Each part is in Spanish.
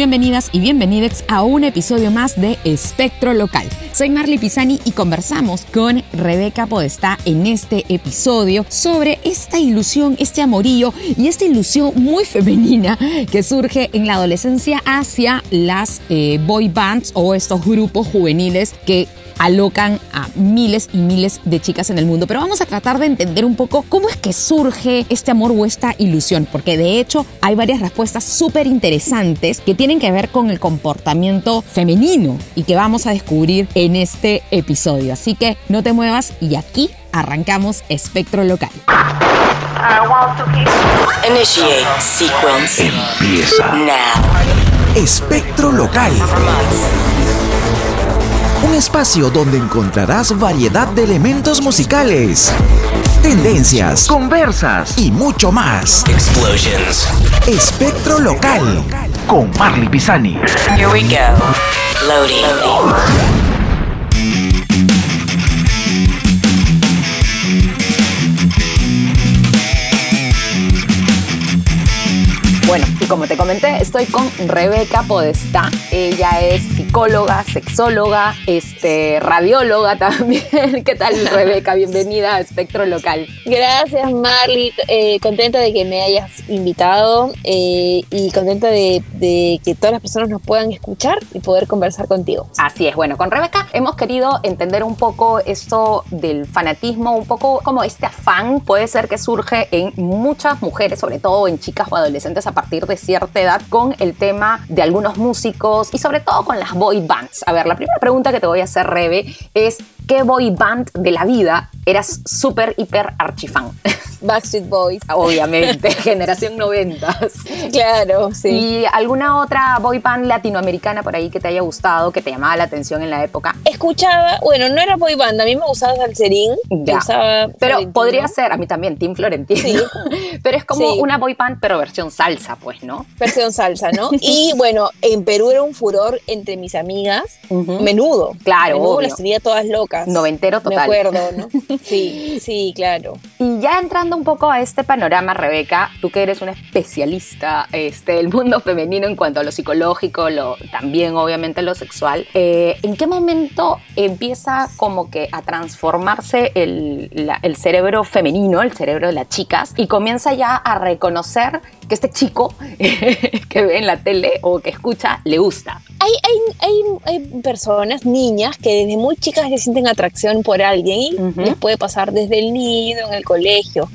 bienvenidas y bienvenidos a un episodio más de Espectro Local. Soy Marley Pisani y conversamos con Rebeca Podestá en este episodio sobre esta ilusión, este amorío y esta ilusión muy femenina que surge en la adolescencia hacia las eh, boy bands o estos grupos juveniles que alocan a miles y miles de chicas en el mundo. Pero vamos a tratar de entender un poco cómo es que surge este amor o esta ilusión, porque de hecho hay varias respuestas súper interesantes que tienen que ver con el comportamiento femenino y que vamos a descubrir en este episodio. Así que no te muevas y aquí arrancamos Espectro Local. Initiate sequence. Empieza Now. Espectro Local. Un espacio donde encontrarás variedad de elementos musicales, tendencias, conversas y mucho más. Explosions. Espectro Local con Marley Pisani. Here we go. Loading. Bueno, y como te comenté, estoy con Rebeca Podestá. Ella es psicóloga, sexóloga, este, radióloga también. ¿Qué tal, Rebeca? Bienvenida a Espectro Local. Gracias, Marley. Eh, contenta de que me hayas invitado eh, y contenta de, de que todas las personas nos puedan escuchar y poder conversar contigo. Así es, bueno, con Rebeca hemos querido entender un poco esto del fanatismo, un poco como este afán puede ser que surge en muchas mujeres, sobre todo en chicas o adolescentes a partir de cierta edad, con el tema de algunos músicos y sobre todo con las boy bands. A ver, la primera pregunta que te voy a hacer, Rebe, es ¿qué boy band de la vida eras súper, hiper archifan? Backstreet Boys. Obviamente, generación 90. Claro, sí. ¿Y alguna otra boy band latinoamericana por ahí que te haya gustado, que te llamaba la atención en la época? Escuchaba, bueno, no era boy band, a mí me gustaba Salserín. Ya. me gustaba Pero Florentino. podría ser, a mí también, Team Florentino. Sí. Pero es como Sí. una boy band, pero versión salsa, pues, ¿no? Versión salsa, ¿no? Y bueno, en Perú era un furor entre mis amigas. Menudo. Claro, Menudo obvio. las tenía todas locas. Noventero total. Me acuerdo, ¿no? Sí, sí, claro. Y ya entrando un poco a este panorama, Rebeca, tú que eres una especialista este, del mundo femenino en cuanto a lo psicológico, lo, también obviamente lo sexual, eh, ¿en qué momento empieza como que a transformarse el, la- el cerebro femenino, el cerebro de las chicas, y comienza ya a reconocer que este chico que ve en la tele o que escucha le gusta? Hay, hay, hay, hay personas, niñas, que desde muy chicas ya sienten atracción por alguien y Ujú. les puede pasar desde el nido, en el colegio,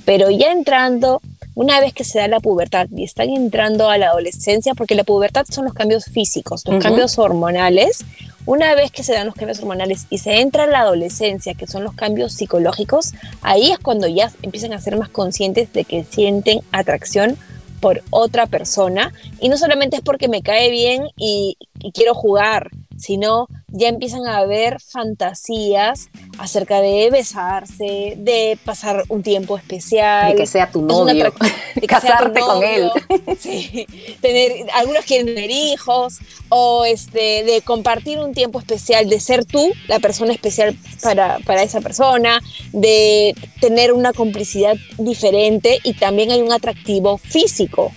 pero ya entrando, una vez que se da la pubertad y están entrando a la adolescencia, porque la pubertad son los cambios físicos, los cambios hormonales, una vez que se dan los cambios hormonales y se entra a la adolescencia, que son los cambios psicológicos, ahí es cuando ya empiezan a ser más conscientes de que sienten atracción por otra persona. Y no solamente es porque me cae bien y, y quiero jugar, sino ya empiezan a haber fantasías acerca de besarse, de pasar un tiempo especial, De que sea tu novio, de tu casarte con él. sí, tener, algunos quieren tener hijos o este, de compartir un tiempo especial, de ser tú la persona especial para, para esa persona, de tener una complicidad diferente y también hay un atractivo físico.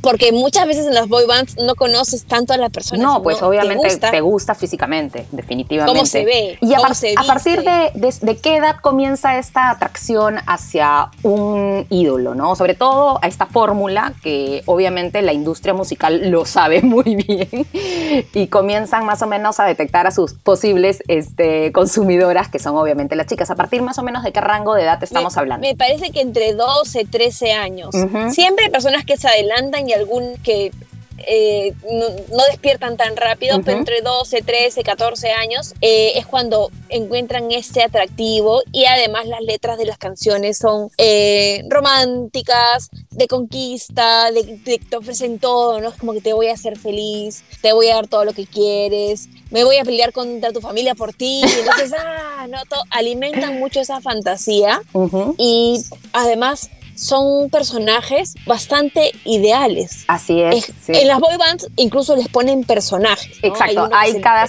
Porque muchas veces en las boy bands no conoces tanto a la persona. No, pues te obviamente gusta te gusta físicamente, definitivamente. cómo se ve, Y a, cómo par- se a partir de, de- de qué edad comienza esta atracción hacia un ídolo, ¿no? Sobre todo a esta fórmula que obviamente la industria musical lo sabe muy bien y comienzan más o menos a detectar a sus posibles este, consumidoras, que son obviamente las chicas. A partir más o menos de qué rango de edad estamos me, hablando. Me parece que entre 12, 13 años. Siempre hay personas que se adelantan y algún que eh, no, no despiertan tan rápido, pero entre 12, 13, 14 años eh, es cuando encuentran este atractivo y además las letras de las canciones son eh, románticas, de conquista, de, te ofrecen todo, ¿no? Es como que te voy a hacer feliz, te voy a dar todo lo que quieres, me voy a pelear contra tu familia por ti, y entonces, ah, no, alimentan mucho esa fantasía y además son personajes bastante ideales. Así es. Es- sí. En las boy bands incluso les ponen personajes. ¿no? Exacto, hay cada,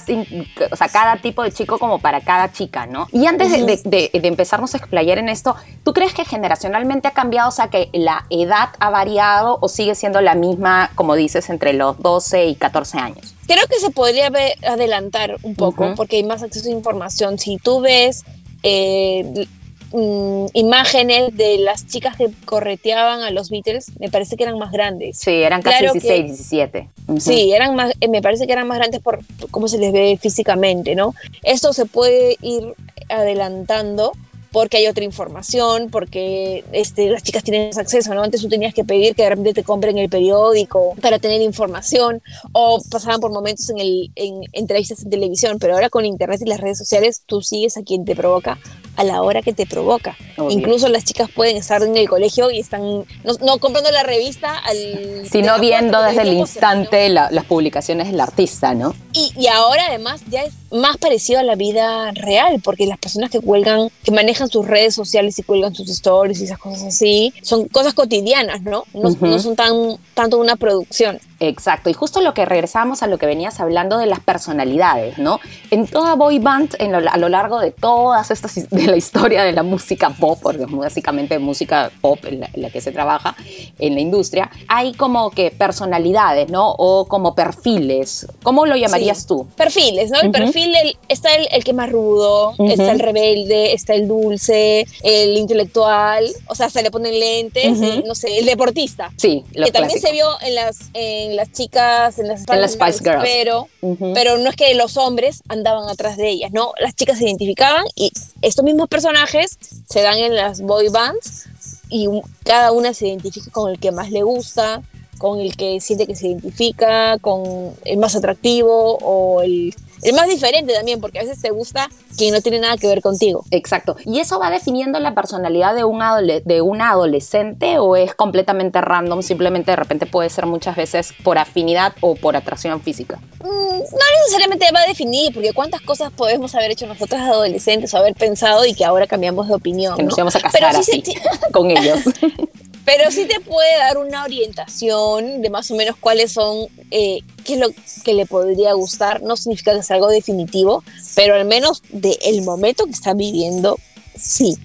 o sea, cada tipo de chico como para cada chica, ¿no? Y antes de- de, de- de empezarnos a explayar en esto, ¿tú crees que generacionalmente ha cambiado, o sea, que la edad ha variado o sigue siendo la misma, como dices, entre los 12 y 14 años? Creo que se podría adelantar un poco porque hay más acceso a información. Si tú ves eh, mm, imágenes de las chicas que correteaban a los Beatles, me parece que eran más grandes. Sí, eran casi Claro que- 16, 17. Ujú. Sí, eran más, eh, me parece que eran más grandes por por cómo se les ve físicamente, ¿no? Esto se puede ir adelantando porque hay otra información, porque este, las chicas tienen más acceso, ¿no? Antes tú tenías que pedir que de repente te compren el periódico para tener información, o pasaban por momentos en, el, en entrevistas en televisión, pero ahora con internet y las redes sociales tú sigues a quien te provoca a la hora que te provoca. Obvio. Incluso las chicas pueden estar en el colegio y están, no, no comprando la revista al... Sino viendo desde el instante la- las publicaciones del artista, ¿no? y, y ahora además ya es más parecido a la vida real, porque las personas que cuelgan, que manejan sus redes sociales y cuelgan sus stories y esas cosas así, son cosas cotidianas, ¿no? No, son tan tanto una producción. Exacto, y justo lo que regresamos a lo que venías hablando de las personalidades, ¿no? En toda boy band, en lo- a lo largo de todas estas, de la historia de la música pop, porque es básicamente música pop en la, en la que se trabaja en la industria, hay como que personalidades, ¿no? O como perfiles. ¿Cómo lo llamarías Sí. tú? Perfiles, ¿no? El Ujú. perfil, el- está el, el que más rudo, Ujú. está el rebelde, está el dulce, el intelectual, o sea, hasta le ponen lentes, Ujú. el, no sé, el deportista. Sí, lo que también clásico. se vio en las, en las chicas, en las, En las Spice Girls. Pero, pero no es que los hombres andaban atrás de ellas, ¿no? Las chicas se identificaban y estos mismos personajes se dan en las boy bands y cada una se identifica con el que más le gusta, con el que siente que se identifica, con el más atractivo o el, el más diferente también, porque a veces te gusta quien no tiene nada que ver contigo. Exacto. ¿Y eso va definiendo la personalidad de un, de un adolescente o es completamente random? Simplemente de repente puede ser muchas veces por afinidad o por atracción física. Mm, no necesariamente va a definir, porque cuántas cosas podemos haber hecho nosotras adolescentes o haber pensado y que ahora cambiamos de opinión. Que nos ¿no? íbamos a Pero casar sí así sí- con ellos. Pero sí te puede dar una orientación de más o menos cuáles son, eh, qué es lo que le podría gustar. No significa que sea algo definitivo, pero al menos del momento que está viviendo, sí.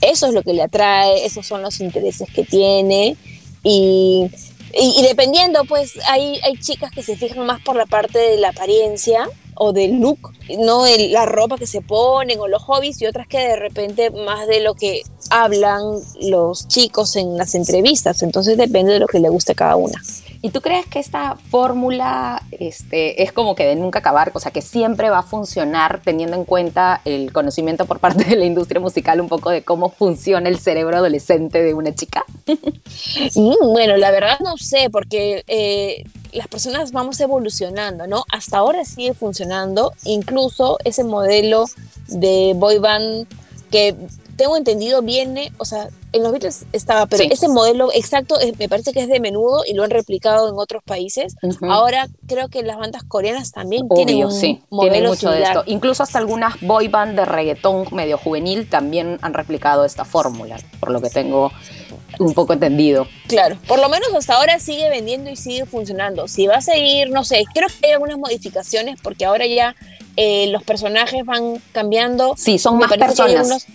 Eso es lo que le atrae, esos son los intereses que tiene. Y, y- y dependiendo, pues hay, hay chicas que se fijan más por la parte de la apariencia o del look, no el- la ropa que se ponen o los hobbies, y otras que de repente más de lo que hablan los chicos en las entrevistas. Entonces depende de lo que le guste a cada una. ¿Y tú crees que esta fórmula este, es como que de nunca acabar? O sea, que siempre va a funcionar teniendo en cuenta el conocimiento por parte de la industria musical un poco de cómo funciona el cerebro adolescente de una chica. Mm, bueno, la verdad no sé, porque eh, las personas vamos evolucionando, ¿no? Hasta ahora sigue funcionando, incluso ese modelo de boy band que tengo entendido viene, o sea, en los Beatles estaba, pero Sí. ese modelo exacto es- me parece que es de menudo y lo han replicado en otros países. Ahora creo que las bandas coreanas también tienen un sí, modelo tienen mucho de esto. Incluso hasta algunas boy band de reggaetón medio juvenil también han replicado esta fórmula, por lo que tengo un poco entendido. Claro, por lo menos hasta ahora sigue vendiendo y sigue funcionando. Si va a seguir, no sé, creo que hay algunas modificaciones porque ahora ya eh, los personajes van cambiando. Sí, son Me más personas.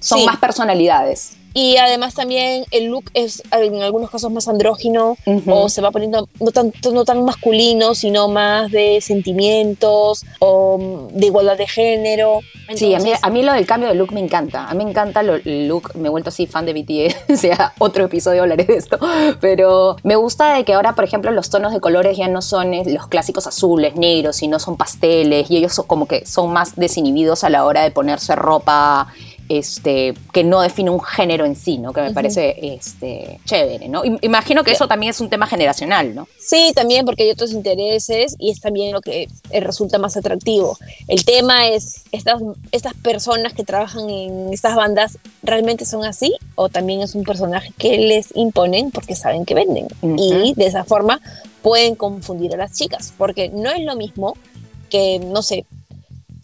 Son Sí. más personalidades. Y además también el look es en algunos casos más andrógino o se va poniendo no tan, no tan masculino, sino más de sentimientos o mm, de igualdad de género. Sí, a mí, a mí lo del cambio de look me encanta. A mí me encanta lo- el look. Me he vuelto así fan de BTS. O sea, otro episodio hablaré de esto. Pero me gusta de que ahora, por ejemplo, los tonos de colores ya no son los clásicos azules, negros, sino son pasteles. Y ellos son como que son más desinhibidos a la hora de ponerse ropa este, que no define un género en sí, ¿no? Que me parece este, chévere, ¿no? Im- Imagino que eso también es un tema generacional, ¿no? Sí, también porque hay otros intereses y es también lo que eh, resulta más atractivo. El tema es, estas, estas personas que trabajan en estas bandas, ¿realmente son así? ¿O también es un personaje que les imponen porque saben que venden? Y de esa forma pueden confundir a las chicas, porque no es lo mismo que, no sé,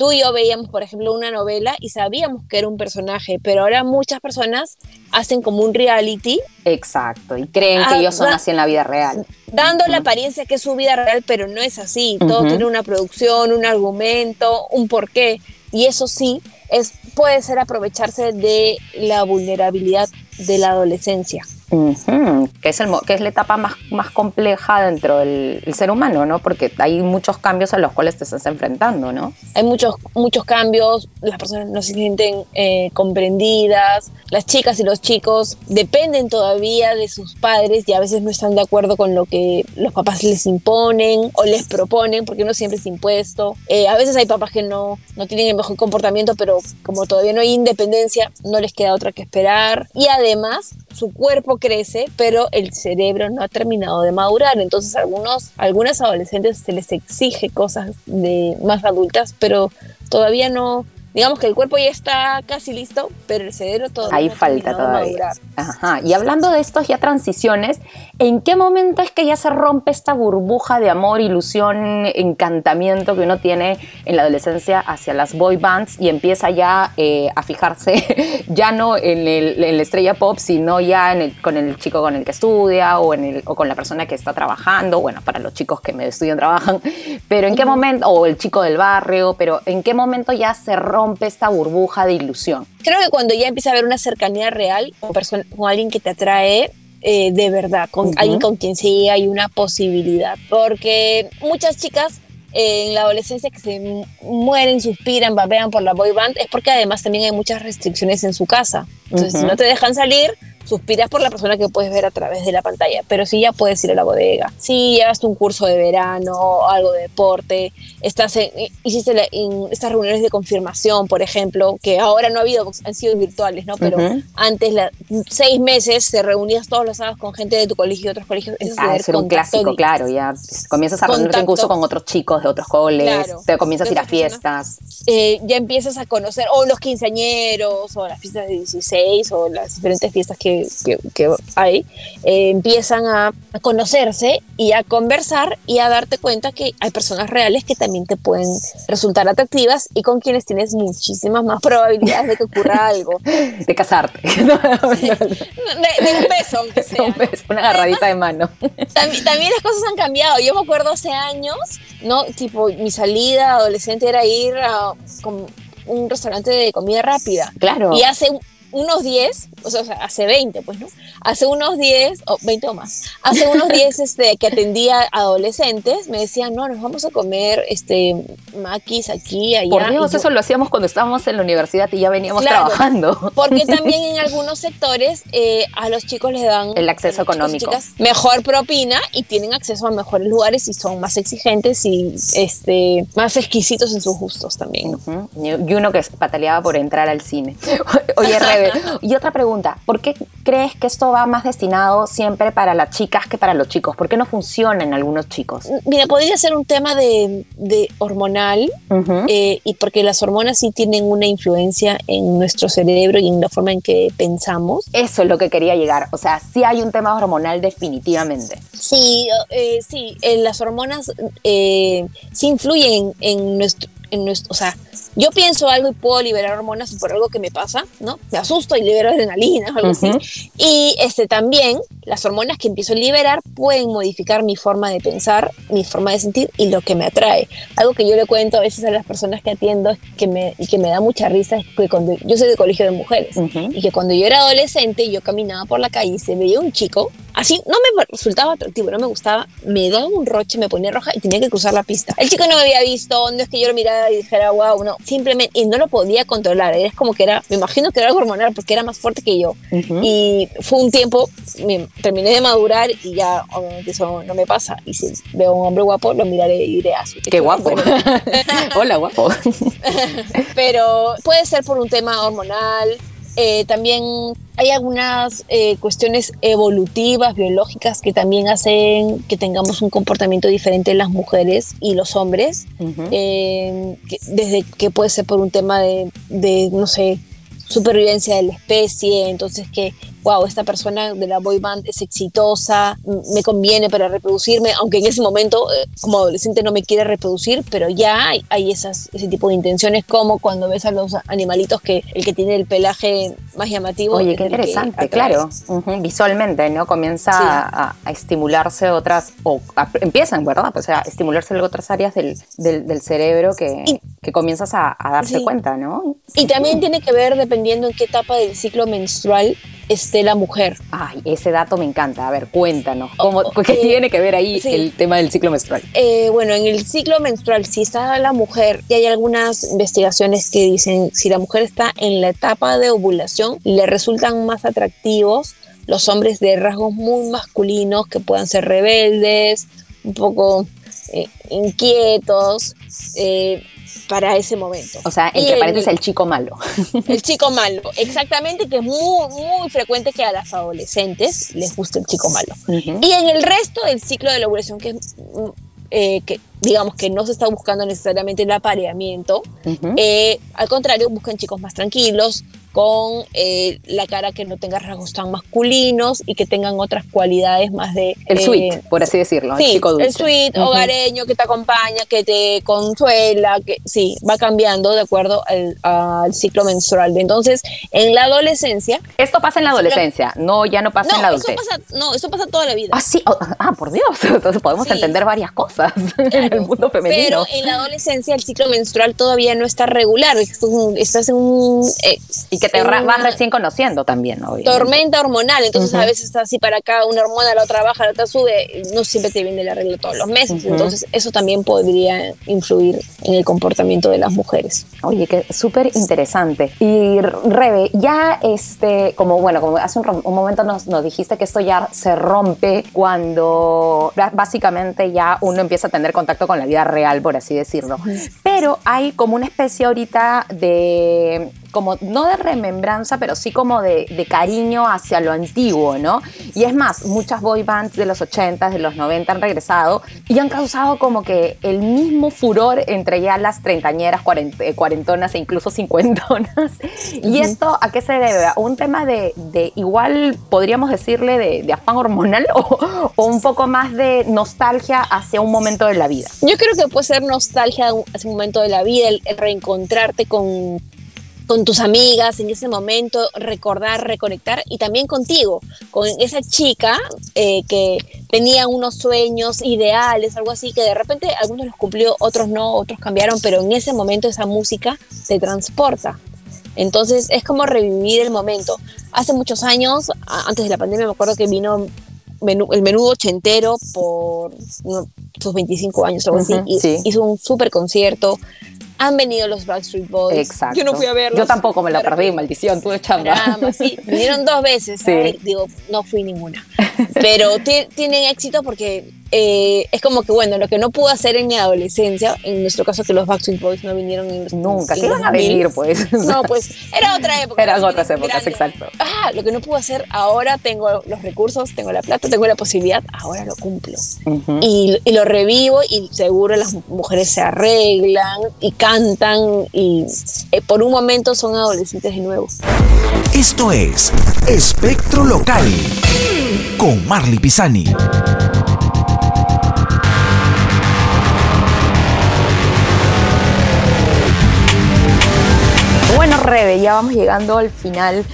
tú y yo veíamos, por ejemplo, una novela y sabíamos que era un personaje, pero ahora muchas personas hacen como un reality. Exacto, y creen que Ah, ellos son así en la vida real. Dando la apariencia que es su vida real, pero no es así. Todo tiene una producción, un argumento, un porqué. Y eso sí, es, puede ser aprovecharse de la vulnerabilidad de la adolescencia. Que, es el, que es la etapa más, más compleja dentro del el ser humano, ¿no? Porque hay muchos cambios a los cuales te estás enfrentando, ¿no? Hay muchos, muchos cambios, las personas no se sienten eh, comprendidas, las chicas y los chicos dependen todavía de sus padres y a veces no están de acuerdo con lo que los papás les imponen o les proponen, porque no siempre es impuesto. Eh, a veces hay papás que no, no tienen el mejor comportamiento, pero como todavía no hay independencia, no les queda otra que esperar. Y además, su cuerpo crece, pero el cerebro no ha terminado de madurar. Entonces, algunos, algunas adolescentes se les exige cosas de más adultas, pero todavía no. Digamos que el cuerpo ya está casi listo, pero el cerebro todavía Ahí no falta todavía. Ajá. Y hablando de estos ya transiciones, ¿en qué momento es que ya se rompe esta burbuja de amor, ilusión, encantamiento que uno tiene en la adolescencia hacia las boy bands y empieza ya eh, a fijarse ya no en, el- en la estrella pop, sino ya en el- con el chico con el que estudia o, en el- o con la persona que está trabajando? Bueno, para los chicos que me estudian trabajan, pero ¿en qué momento, o el chico del barrio, pero ¿en qué momento ya se rompe esta burbuja de ilusión? Creo que cuando ya empieza a haber una cercanía real con, perso- con alguien que te atrae eh, de verdad, con Ujú. alguien con quien sí hay una posibilidad. Porque muchas chicas eh, en la adolescencia que se mu- mueren, suspiran, babean por la boy band, es porque además también hay muchas restricciones en su casa. Entonces, Ujú. si no te dejan salir, suspiras por la persona que puedes ver a través de la pantalla. Pero sí ya puedes ir a la bodega. Si llevaste un curso de verano, algo de deporte, estás en- hiciste la- en estas reuniones de confirmación, por ejemplo, que ahora no ha habido, han sido virtuales, ¿no? Pero antes, la, seis meses, se reunías todos los sábados con gente de tu colegio y otros colegios. Eso es Ah, era un clásico, claro, ya comienzas a reunirte incluso con otros chicos de otros coles, Claro. te comienzas a ir a fiestas. eh, ya empiezas a conocer, o los quinceañeros, o las fiestas de 16, o las diferentes fiestas que, que- que hay, eh, empiezan a, conocerse y a conversar y a darte cuenta que hay personas reales que también te pueden resultar atractivas y con quienes tienes muchísimas más probabilidades de que ocurra algo. De, De casarte. de un beso, aunque sea. Un beso, Una agarradita de mano. También, también las cosas han cambiado. Yo me acuerdo hace años, ¿no? Tipo, mi salida adolescente era ir a como un restaurante de comida rápida. Claro. Y hace unos 10, o sea, hace 20, pues, ¿no? Hace unos 10, o 20 o más, hace unos 10 este, que atendía adolescentes, me decían, no, nos vamos a comer este, maquis aquí, allá. Por Dios, yo- eso lo hacíamos cuando estábamos en la universidad y ya veníamos Claro. trabajando. Porque también en algunos sectores eh, a los chicos les dan El acceso económico. chicas, mejor propina y tienen acceso a mejores lugares y son más exigentes y este más exquisitos en sus gustos también. Ujú. Y uno que pataleaba por entrar al cine. Oye, Rebe, y otra pregunta, ¿por qué crees que esto va más destinado siempre para las chicas que para los chicos? ¿Por qué no funciona en algunos chicos? Mira, podría ser un tema de, de hormonal eh, y porque las hormonas sí tienen una influencia en nuestro cerebro y en la forma en que pensamos. Eso es lo que quería llegar. O sea, sí hay un tema hormonal definitivamente. Sí, eh, sí, eh, las hormonas sí influyen en nuestro, en nuestro, o sea, yo pienso algo y puedo liberar hormonas por algo que me pasa, ¿no? Me asusto y libero adrenalina o algo así. Y este también las hormonas que empiezo a liberar pueden modificar mi forma de pensar, mi forma de sentir y lo que me atrae. Algo que yo le cuento a veces a las personas que atiendo que me, y que me da mucha risa es que cuando yo soy de colegio de mujeres y que cuando yo era adolescente yo caminaba por la calle y se veía un chico así no me resultaba atractivo no me gustaba me daba un roche me ponía roja y tenía que cruzar la pista el chico no me había visto no es que yo lo mirara y dijera wow no simplemente y no lo podía controlar es como que era me imagino que era algo hormonal porque era más fuerte que yo Ujú. y fue un tiempo me terminé de madurar y ya obviamente eso no me pasa y si veo a un hombre guapo lo miraré y diré ah, Qué guapo. bueno. Hola, guapo. pero puede ser por un tema hormonal. eh, también hay algunas eh, cuestiones evolutivas, biológicas, que también hacen que tengamos un comportamiento diferente las mujeres y los hombres. Eh, que- desde que puede ser por un tema de, de, no sé, supervivencia de la especie, entonces que wow, esta persona de la boy band es exitosa, me conviene para reproducirme, aunque en ese momento eh, como adolescente no me quiere reproducir, pero ya hay, hay esas, ese tipo de intenciones como cuando ves a los animalitos que el que tiene el pelaje más llamativo. Oye, qué interesante, claro. Visualmente, ¿no? Comienza Sí. a, a estimularse otras, o a- empiezan, ¿verdad? Pues a estimularse otras áreas del, del, del cerebro que, Y- que comienzas a, a darte Sí. cuenta, ¿no? Y también tiene que ver dependiendo en qué etapa del ciclo menstrual esté la mujer. Ay, ese dato me encanta. A ver, cuéntanos. ¿Cómo, Oh, ¿Qué eh, tiene que ver ahí sí. el tema del ciclo menstrual? Eh, bueno, en el ciclo menstrual, si está la mujer, y hay algunas investigaciones que dicen si la mujer está en la etapa de ovulación, le resultan más atractivos los hombres de rasgos muy masculinos que puedan ser rebeldes, un poco eh, inquietos eh, para ese momento. O sea, entre paréntesis, el chico malo. El chico malo, exactamente, que es muy, muy frecuente que a las adolescentes les guste el chico malo. Y en el resto del ciclo de la ovulación, que es eh, que digamos que no se está buscando necesariamente el apareamiento, eh, al contrario, buscan chicos más tranquilos, con eh, la cara que no tenga rasgos tan masculinos y que tengan otras cualidades más de... el eh, sweet, por así decirlo. el chico dulce. el sweet, hogareño, que te acompaña, que te consuela, que sí, va cambiando de acuerdo al, al ciclo menstrual. Entonces, en la adolescencia... Esto pasa en la adolescencia, no, ya no pasa No, en la eso adultez. pasa, no, eso pasa toda la vida. Ah, sí, oh, ah, por Dios, entonces podemos Sí. entender varias cosas en el mundo femenino. Pero en la adolescencia el ciclo menstrual todavía no está regular. Estás en un eh, que te vas recién conociendo también, obviamente. tormenta hormonal. Entonces a veces está así para acá, una hormona, la otra baja, la otra sube. No siempre te viene la regla todos los meses. Entonces eso también podría influir en el comportamiento de las mujeres. Oye, que súper interesante. Y Rebe, ya este, como bueno, como hace un, momento nos, nos dijiste que esto ya se rompe cuando básicamente ya uno empieza a tener contacto con la vida real, por así decirlo. Pero hay como una especie ahorita de como no de remembranza, pero sí como de, de cariño hacia lo antiguo, ¿no? Y es más, muchas boy bands de los 80s, de los 90 han regresado y han causado como que el mismo furor entre ya las treintañeras, cuarent- eh, cuarentonas e incluso cincuentonas. ¿Y esto a qué se debe? ¿A un tema de, de igual, podríamos decirle, de, de afán hormonal o, o un poco más de nostalgia hacia un momento de la vida? Yo creo que puede ser nostalgia hace un momento de la vida, el, el reencontrarte con, con tus amigas en ese momento, recordar, reconectar y también contigo, con esa chica eh, que tenía unos sueños ideales, algo así, que de repente algunos los cumplió, otros no, otros cambiaron, pero en ese momento esa música te transporta. Entonces es como revivir el momento. Hace muchos años, antes de la pandemia, me acuerdo que vino menú- el menudo ochentero por no, sus 25 años o algo así. Ujú, y sí. Hizo un súper concierto. Han venido los Backstreet Boys. Exacto. Yo no fui a verlos. Yo tampoco me Pero- perdí, maldición, tuve chamba. Caramba, sí, vinieron dos veces, Sí. ay, digo, no fui ninguna. Pero ti- tienen éxito porque eh, es como que, bueno, lo que no pude hacer en mi adolescencia, en nuestro caso que los Backstreet Boys no vinieron en los Nunca, ¿qué iban a 2000. venir pues? No, pues era otra época. Eran Era otras grande. épocas, exacto. Ah, lo que no pude hacer, ahora tengo los recursos, tengo la plata, tengo la posibilidad, ahora lo cumplo. Y lo revivo y seguro las mujeres se arreglan y cantan y eh, por un momento son adolescentes de nuevo. Esto es Espectro Local con Marley Pisani. Bueno, Rebe, ya vamos llegando al final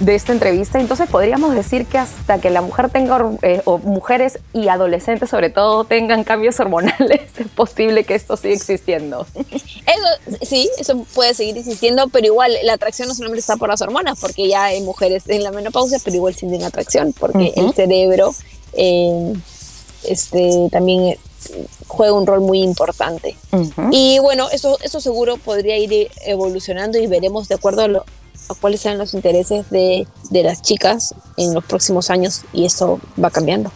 de esta entrevista. Entonces podríamos decir que hasta que la mujer tenga, eh, o mujeres y adolescentes sobre todo, tengan cambios hormonales, es posible que esto siga existiendo. Eso, sí, eso puede seguir existiendo, pero igual la atracción no solamente está por las hormonas, porque ya hay mujeres en la menopausia, pero igual sienten atracción, porque el cerebro eh, este, también juega un rol muy importante. Y bueno, eso, eso seguro podría ir evolucionando y veremos de acuerdo a, lo- a cuáles sean los intereses de, de las chicas en los próximos años y eso va cambiando.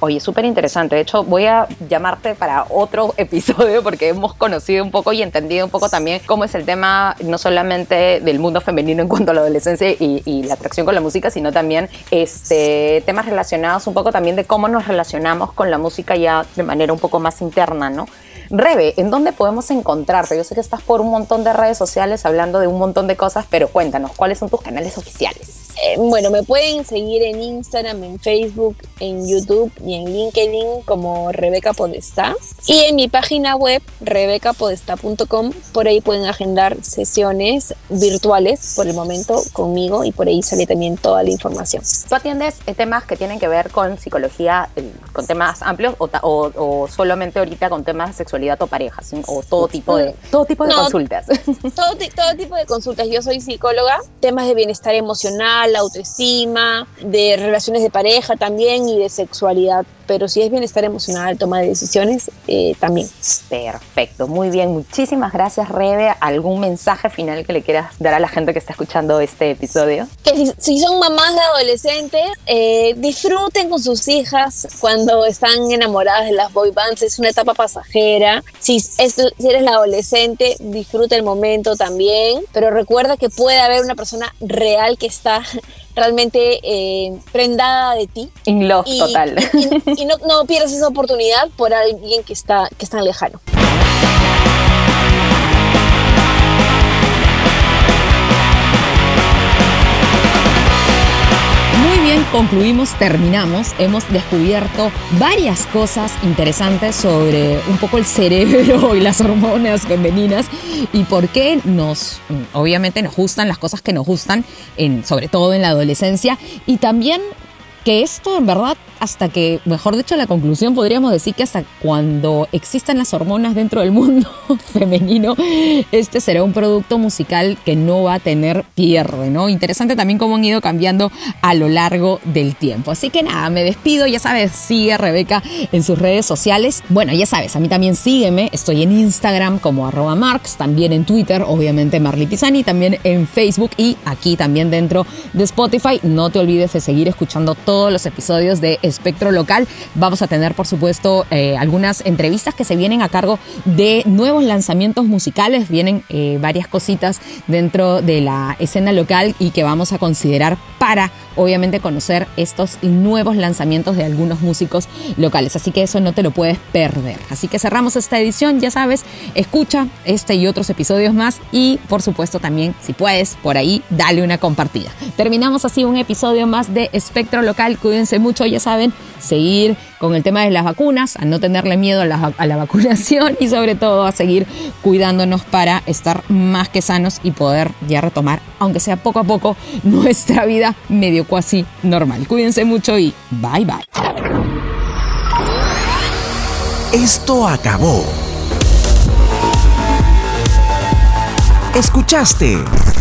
Oye, súper interesante. De hecho, voy a llamarte para otro episodio porque hemos conocido un poco y entendido un poco también cómo es el tema no solamente del mundo femenino en cuanto a la adolescencia y, y la atracción con la música, sino también este, temas relacionados un poco también de cómo nos relacionamos con la música ya de manera un poco más interna, ¿no? Rebe, ¿en dónde podemos encontrarte? Yo sé que estás por un montón de redes sociales hablando de un montón de cosas, pero cuéntanos, ¿cuáles son tus canales oficiales? Eh, bueno, me pueden seguir en Instagram, en Facebook, en YouTube y en LinkedIn como Rebeca Podestá. Y en mi página web, rebecapodestá.com, por ahí pueden agendar sesiones virtuales por el momento conmigo y por ahí sale también toda la información. ¿Tú atiendes eh, temas que tienen que ver con psicología, eh, con temas amplios o, o, o solamente ahorita con temas de sexualidad o parejas? ¿O todo tipo de, todo tipo de No, consultas? Todo, todo tipo de consultas. Yo soy psicóloga, temas de bienestar emocional, autoestima, de relaciones de pareja también y de sexualidad. Pero si es bienestar emocional, toma de decisiones, eh, también. Perfecto, muy bien. Muchísimas gracias, Rebe. ¿Algún mensaje final que le quieras dar a la gente que está escuchando este episodio? Que si, si son mamás de adolescentes, eh, disfruten con sus hijas cuando están enamoradas de las boy bands. Es una etapa pasajera. Si, es- si eres la adolescente, disfruta el momento también. Pero recuerda que puede haber una persona real que está realmente eh, prendada de ti. In love Y, total. y- y no, no pierdas esa oportunidad por alguien que está, que está lejano. Concluimos, terminamos. Hemos descubierto varias cosas interesantes sobre un poco el cerebro y las hormonas femeninas y por qué nos, obviamente nos gustan las cosas que nos gustan, en, sobre todo en la adolescencia y también que esto en verdad hasta que, mejor dicho, la conclusión podríamos decir que hasta cuando existan las hormonas dentro del mundo femenino, este será un producto musical que no va a tener pierde, ¿no? Interesante también cómo han ido cambiando a lo largo del tiempo. Así que nada, me despido, ya sabes, sigue a Rebeca en sus redes sociales. Bueno, ya sabes, a mí también sígueme, estoy en Instagram como arroba marks, también en Twitter, obviamente Marley Pisani, también en Facebook y aquí también dentro de Spotify. No te olvides de seguir escuchando todos los episodios de Espectro Local. Vamos a tener, por supuesto, eh, algunas entrevistas que se vienen a cargo de nuevos lanzamientos musicales. Vienen eh, varias cositas dentro de la escena local y que vamos a considerar para, obviamente, conocer estos nuevos lanzamientos de algunos músicos locales. Así que eso no te lo puedes perder. Así que cerramos esta edición, ya sabes, escucha este y otros episodios más y, por supuesto, también, si puedes, por ahí, dale una compartida. Terminamos así un episodio más de Espectro Local. Cuídense mucho, ya saben, seguir con el tema de las vacunas, a no tenerle miedo a la, a la vacunación y sobre todo a seguir cuidándonos para estar más que sanos y poder ya retomar, aunque sea poco a poco, nuestra vida medio cuasi normal. Cuídense mucho y bye bye. Esto acabó. Escuchaste